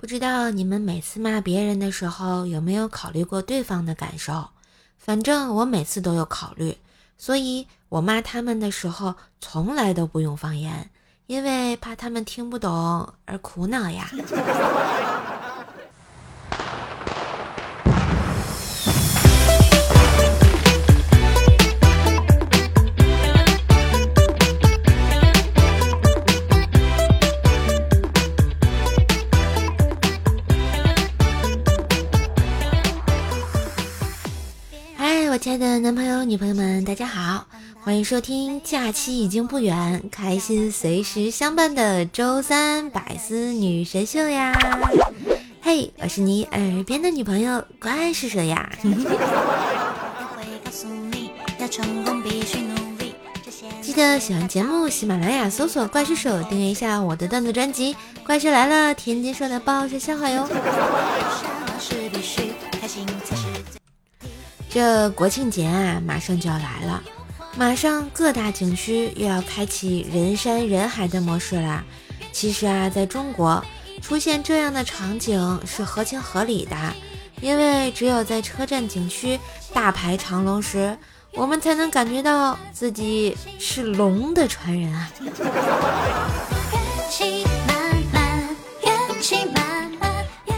不知道你们每次骂别人的时候有没有考虑过对方的感受？反正我每次都有考虑，所以我骂他们的时候从来都不用方言，因为怕他们听不懂而苦恼呀。我亲爱的男朋友、女朋友们，大家好，欢迎收听假期已经不远，开心随时相伴的周三百思女神秀呀！嘿，我是你耳边的女朋友关是谁呀？记得喜欢节目，喜马拉雅搜索“怪兽手”，订阅一下我的段子专辑《怪兽来了》，天津说的爆笑笑话哟。这国庆节啊，马上就要来了，马上各大景区又要开启人山人海的模式啦。其实啊，在中国出现这样的场景是合情合理的，因为只有在车站景区大排长龙时，我们才能感觉到自己是龙的传人啊。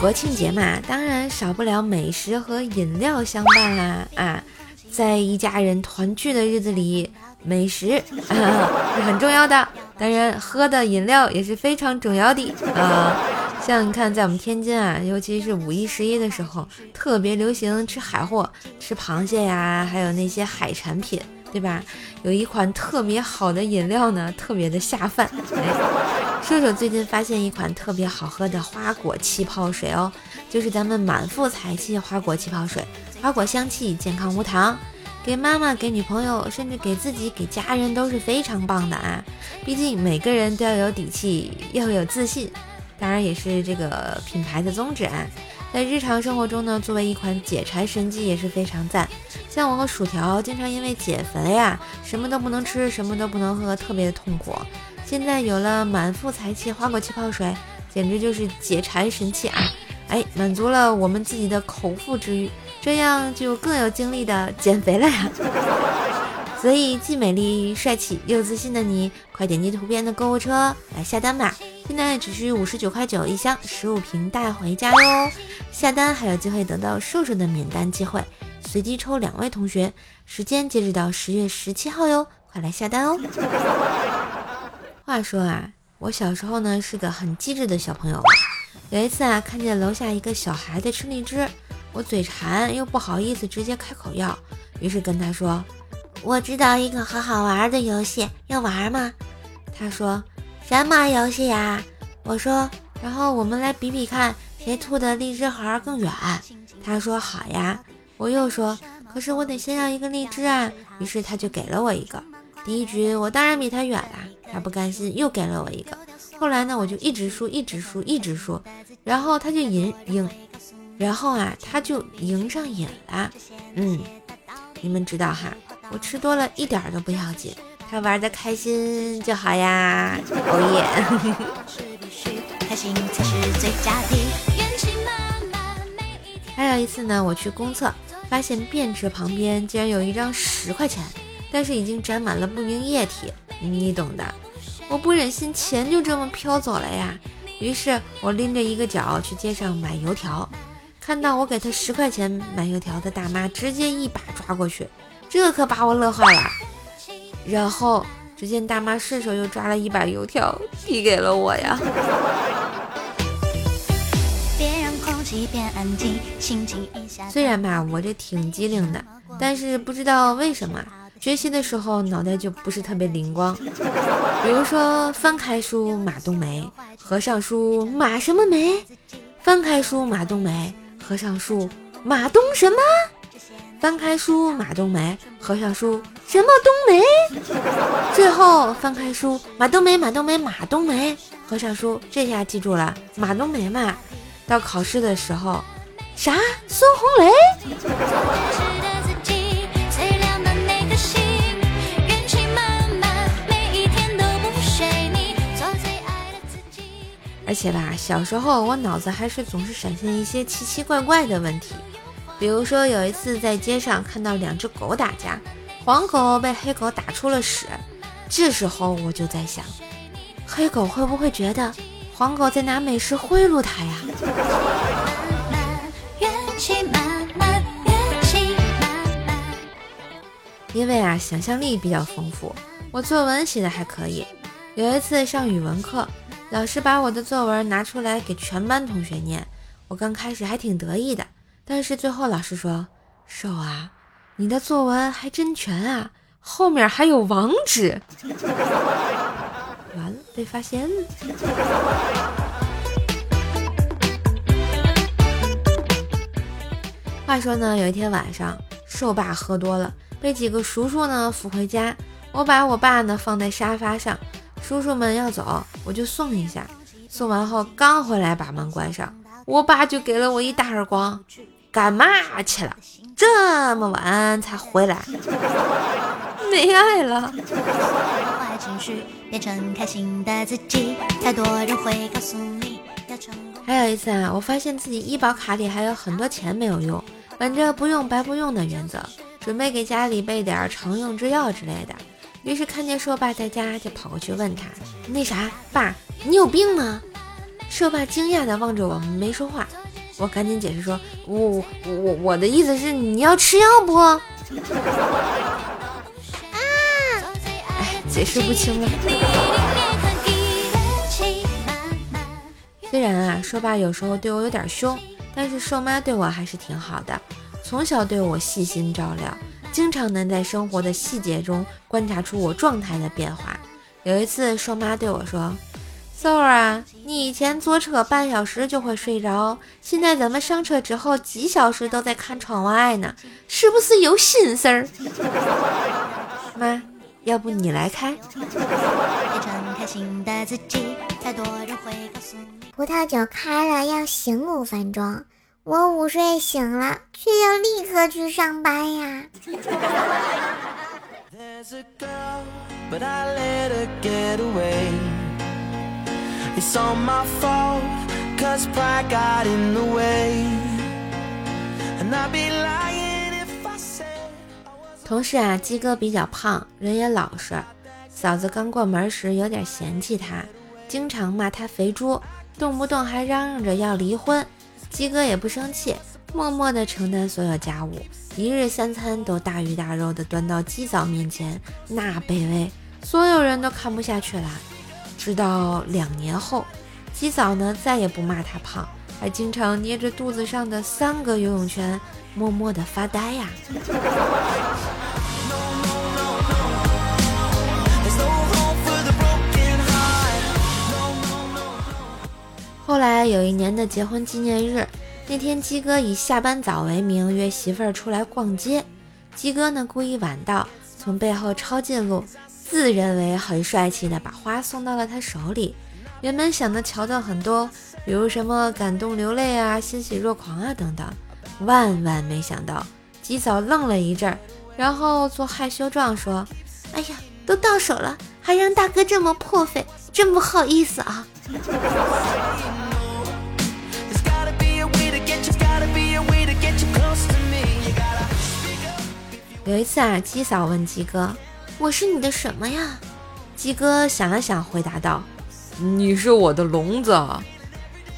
国庆节嘛，当然少不了美食和饮料相伴啦啊！在一家人团聚的日子里，美食是很重要的，当然喝的饮料也是非常重要的啊。像你看，在我们天津啊，尤其是五一、十一的时候，特别流行吃海货，吃螃蟹呀，还有那些海产品。对吧？有一款特别好的饮料呢，特别的下饭。哎，射手最近发现一款特别好喝的花果气泡水哦，就是咱们满腹才气花果气泡水，花果香气，健康无糖，给妈妈、给女朋友，甚至给自己、给家人都是非常棒的啊！毕竟每个人都要有底气，要有自信，当然也是这个品牌的宗旨啊。在日常生活中呢，作为一款解馋神器也是非常赞。像我和薯条，经常因为减肥呀，什么都不能吃，什么都不能喝，特别的痛苦。现在有了满腹才气花果气泡水，简直就是解馋神器啊！哎，满足了我们自己的口腹之欲，这样就更有精力的减肥了呀。所以既美丽帅气又自信的你，快点击图片的购物车来下单吧！现在只需五十九块九一箱，十五瓶带回家哟！下单还有机会得到瘦瘦的免单机会，随机抽两位同学，时间截止到十月十七号哟，快来下单哦！话说啊，我小时候呢是个很机智的小朋友，有一次啊看见楼下一个小孩子吃荔枝，我嘴馋又不好意思直接开口要，于是跟他说。我知道一个很好玩的游戏，要玩吗？他说什么游戏呀？我说，然后我们来比比看谁吐的荔枝核更远。他说好呀。我又说，可是我得先要一个荔枝啊。于是他就给了我一个。第一局我当然比他远啦，他不甘心又给了我一个。后来呢，我就一直输，一直输，一直输，然后他就赢赢，然后啊，他就赢上瘾了。嗯，你们知道哈。我吃多了一点都不要紧，他玩的开心就好呀。哦耶！还有一次呢，我去公厕，发现便池旁边竟然有一张十块钱，但是已经沾满了不明液体，你懂的。我不忍心钱就这么飘走了呀，于是我拎着一个脚去街上买油条，看到我给他十块钱买油条的大妈，直接一把抓过去。这可把我乐坏了，然后只见大妈顺手又抓了一把油条递给了我呀。虽然吧，我这挺机灵的，但是不知道为什么学习的时候脑袋就不是特别灵光。比如说翻开书马冬梅，合上书马什么梅？翻开书马冬梅，合上书马冬什么？翻开书，马冬梅；合上书，什么冬梅？最后翻开书，马冬梅，马冬梅，马冬梅；合上书，这下记住了，马冬梅嘛。到考试的时候，啥？孙红雷？而且吧，小时候我脑子还是总是闪现一些奇奇怪怪的问题，比如说有一次在街上看到两只狗打架，黄狗被黑狗打出了屎，这时候我就在想，黑狗会不会觉得黄狗在拿美食贿赂它呀？因为啊，想象力比较丰富，我作文写的还可以。有一次上语文课。老师把我的作文拿出来给全班同学念，我刚开始还挺得意的，但是最后老师说：“瘦啊，你的作文还真全啊，后面还有网址。”完了，被发现了。话说呢，有一天晚上，瘦爸喝多了，被几个叔叔呢扶回家，我把我爸呢放在沙发上。叔叔们要走，我就送一下。送完后刚回来，把门关上，我爸就给了我一大耳光。干嘛去了？这么晚才回来？没爱了。还有一次啊，我发现自己医保卡里还有很多钱没有用，本着不用白不用的原则，准备给家里备点常用之药之类的。于是看见硕爸在家，就跑过去问他：“那啥，爸，你有病吗？”硕爸惊讶的望着我，没说话。我赶紧解释说：“我我我的意思是你要吃药不？”啊！哎，解释不清了。虽然啊，硕爸有时候对我有点凶，但是瘦妈对我还是挺好的，从小对我细心照料。经常能在生活的细节中观察出我状态的变化。有一次，瘦妈对我说：“嗖儿啊，你以前坐车半小时就会睡着，现在怎么上车之后几小时都在看窗外呢？是不是有心事儿？”妈，要不你来开？葡萄酒开了要醒五分钟。我午睡醒了，却要立刻去上班呀。同事啊，鸡哥比较胖，人也老实。嫂子刚过门时有点嫌弃他，经常骂他肥猪，动不动还嚷嚷着要离婚。鸡哥也不生气，默默地承担所有家务，一日三餐都大鱼大肉地端到鸡嫂面前，那卑微，所有人都看不下去了。直到两年后，鸡嫂呢再也不骂他胖，还经常捏着肚子上的三个游泳圈，默默地发呆呀。后来有一年的结婚纪念日，那天鸡哥以下班早为名约媳妇儿出来逛街。鸡哥呢故意晚到，从背后抄近路，自认为很帅气的把花送到了他手里。原本想的桥段很多，比如什么感动流泪啊、欣喜若狂啊等等，万万没想到，鸡嫂愣了一阵，然后做害羞状说：“哎呀，都到手了，还让大哥这么破费，真不好意思啊。”有一次啊，鸡嫂问鸡哥：“我是你的什么呀？”鸡哥想了想，回答道：“你是我的笼子。”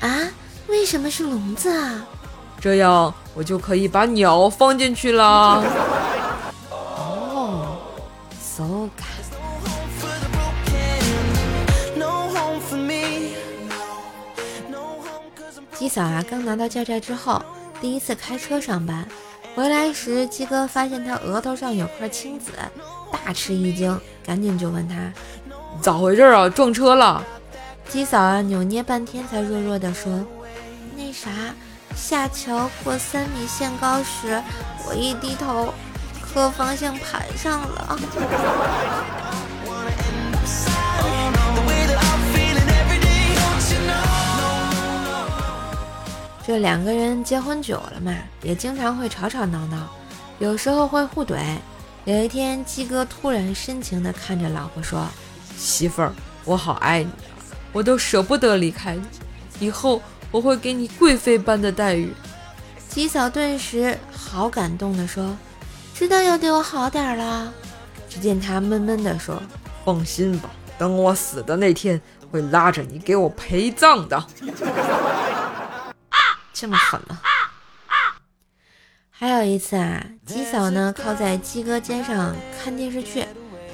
啊？为什么是笼子啊？这样我就可以把鸟放进去了。哦，so good。鸡嫂啊，刚拿到驾照之后，第一次开车上班。回来时，鸡哥发现他额头上有块青紫，大吃一惊，赶紧就问他咋回事啊？撞车了？鸡嫂啊，扭捏半天才弱弱的说：“那啥，下桥过三米限高时，我一低头，磕方向盘上了。”这两个人结婚久了嘛，也经常会吵吵闹闹，有时候会互怼。有一天，鸡哥突然深情地看着老婆说：“媳妇儿，我好爱你啊！我都舍不得离开你。以后我会给你贵妃般的待遇。鸡嫂顿时好感动地说：“知道要对我好点了。”只见他闷闷地说：“放心吧，等我死的那天，会拉着你给我陪葬的。”这么狠吗？还有一次啊，鸡嫂呢靠在鸡哥肩上看电视剧，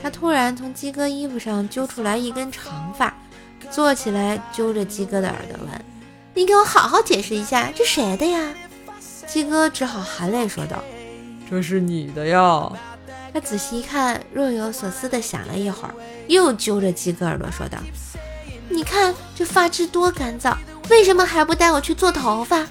她突然从鸡哥衣服上揪出来一根长发，坐起来揪着鸡哥的耳朵问：“你给我好好解释一下，这谁的呀？”鸡哥只好含泪说道：“这是你的呀。”他仔细一看，若有所思地想了一会儿，又揪着鸡哥耳朵说道：“你看这发质多干燥，为什么还不带我去做头发？”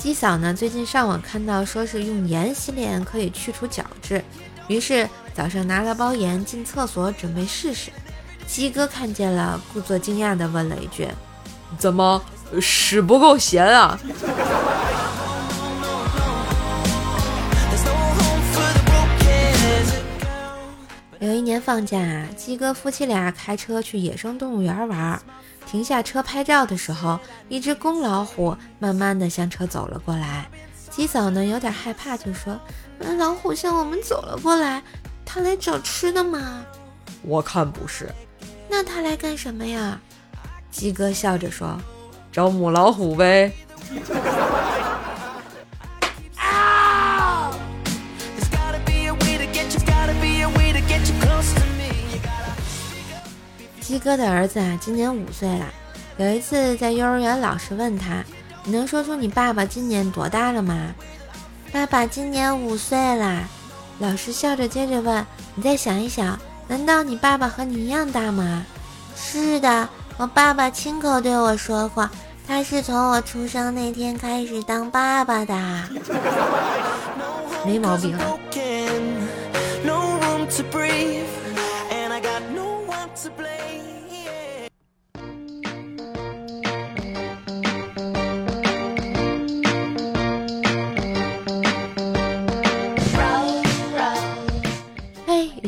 鸡嫂呢？最近上网看到说是用盐洗脸可以去除角质，于是早上拿了包盐进厕所准备试试。鸡哥看见了，故作惊讶地问了一句：“怎么屎不够咸啊？”有一年放假，鸡哥夫妻俩开车去野生动物园玩。停下车拍照的时候，一只公老虎慢慢的向车走了过来。鸡嫂呢有点害怕，就说：“老虎向我们走了过来，它来找吃的吗？”我看不是。那它来干什么呀？鸡哥笑着说：“找母老虎呗。”鸡哥的儿子啊，今年五岁了。有一次在幼儿园，老师问他：“你能说出你爸爸今年多大了吗？”爸爸今年五岁啦。老师笑着接着问：“你再想一想，难道你爸爸和你一样大吗？”“是的，我爸爸亲口对我说过，他是从我出生那天开始当爸爸的。”没毛病。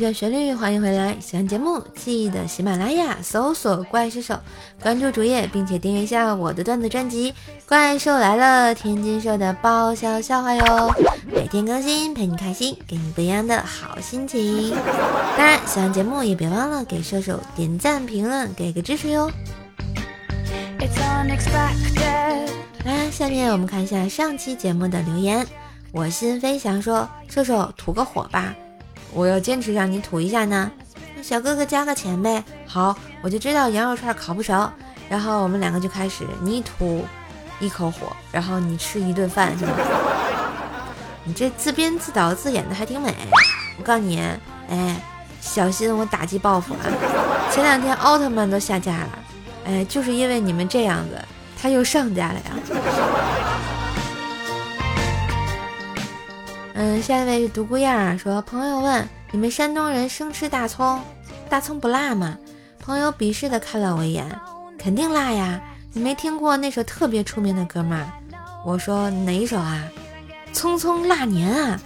段旋律，欢迎回来！喜欢节目记得喜马拉雅搜索“怪兽手”，关注主页，并且订阅一下我的段子专辑《怪兽来了》，天津社的爆笑笑话哟，每天更新，陪你开心，给你不一样的好心情。当然，喜欢节目也别忘了给射手点赞、评论，给个支持哟。来，下面我们看一下上期节目的留言。我心飞翔说：“射手吐个火吧。”我要坚持让你吐一下呢，小哥哥加个钱呗。好，我就知道羊肉串烤不熟，然后我们两个就开始你吐一口火，然后你吃一顿饭，是吗？你这自编自导自演的还挺美。我告诉你，哎，小心我打击报复啊！前两天奥特曼都下架了，哎，就是因为你们这样子，他又上架了呀。嗯，下一位是独孤雁儿说，朋友问你们山东人生吃大葱，大葱不辣吗？朋友鄙视的看了我一眼，肯定辣呀！你没听过那首特别出名的歌吗？我说哪一首啊？匆匆那年啊！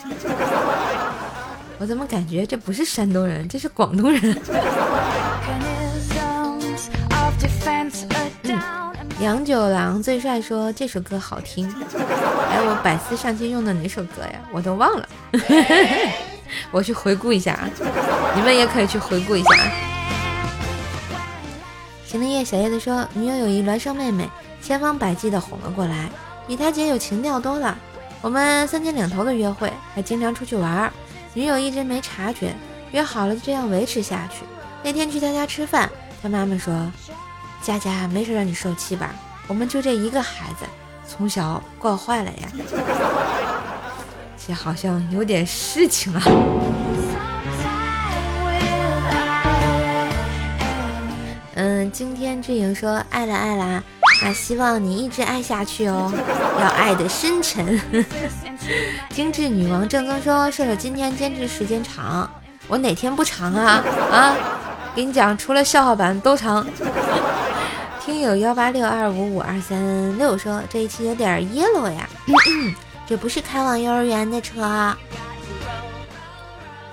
我怎么感觉这不是山东人，这是广东人？杨九郎最帅说这首歌好听，哎，我百思上期用的哪首歌呀？我都忘了，我去回顾一下啊！你们也可以去回顾一下啊。行了夜小叶子说，女友有一孪生妹妹，千方百计的哄了过来，比他姐有情调多了。我们三天两头的约会，还经常出去玩儿，女友一直没察觉，约好了就这样维持下去。那天去他家吃饭，他妈妈说。佳佳，没事让你受气吧？我们就这一个孩子，从小惯坏了呀。这好像有点事情啊。嗯，今天志颖说爱了爱了，那希望你一直爱下去哦，要爱的深沉。精致女王正宗说射手今天坚持时间长，我哪天不长啊？啊，给你讲，除了笑话版都长。听友幺八六二五五二三六说这一期有点 yellow 呀，这不是开往幼儿园的车。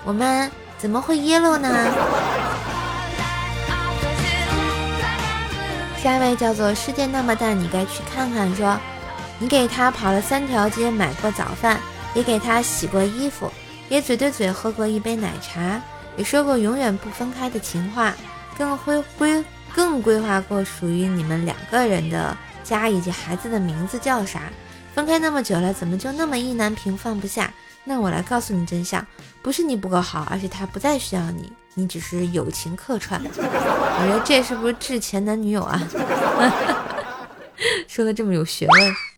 我们怎么会 yellow 呢？下一位叫做世界那么大，你该去看看。说，你给他跑了三条街，买过早饭，也给他洗过衣服，也嘴对嘴喝过一杯奶茶，也说过永远不分开的情话，更会规更规划过属于你们两个人的家以及孩子的名字叫啥。分开那么久了，怎么就那么意难平放不下？那我来告诉你真相，不是你不够好，而是他不再需要你，你只是友情客串。我 说这是不是致前男女友啊？说的这么有学问。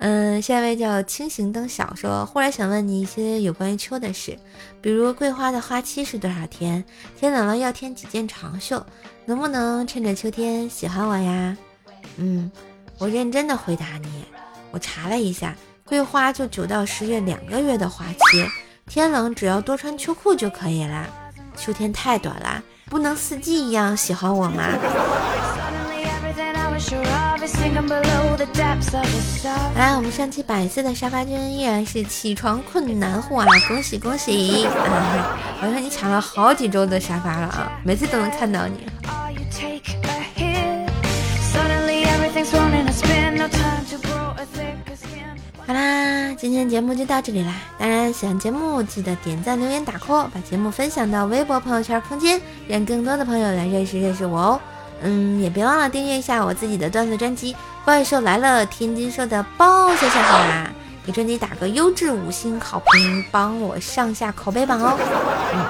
嗯，下一位叫清行灯小说，忽然想问你一些有关于秋的事，比如桂花的花期是多少天？天冷了要添几件长袖？能不能趁着秋天喜欢我呀？嗯，我认真的回答你。我查了一下，桂花就九到十月两个月的花期，天冷只要多穿秋裤就可以啦。秋天太短了，不能四季一样喜欢我吗？来，我们上期百色的沙发君依然是起床困难户啊！恭喜恭喜！好像你抢了好几周的沙发了啊，每次都能看到你。好啦，今天节目就到这里啦！当然，喜欢节目记得点赞、留言、打 call，把节目分享到微博朋友圈空间，让更多的朋友来认识认识我哦。嗯，也别忘了订阅一下我自己的段子专辑《怪兽来了》，天津说的爆笑笑话啦！给专辑打个优质五星好评，帮我上下口碑榜哦。嗯，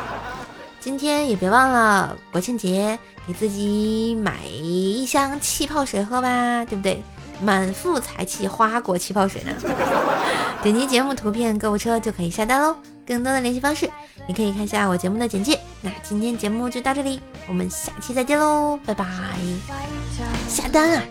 今天也别忘了国庆节给自己买一箱气泡水喝吧，对不对？满腹才气花果气泡水呢！点击节目图片购物车就可以下单喽。更多的联系方式，你可以看一下我节目的简介。那今天节目就到这里，我们下期再见喽，拜拜！下单啊！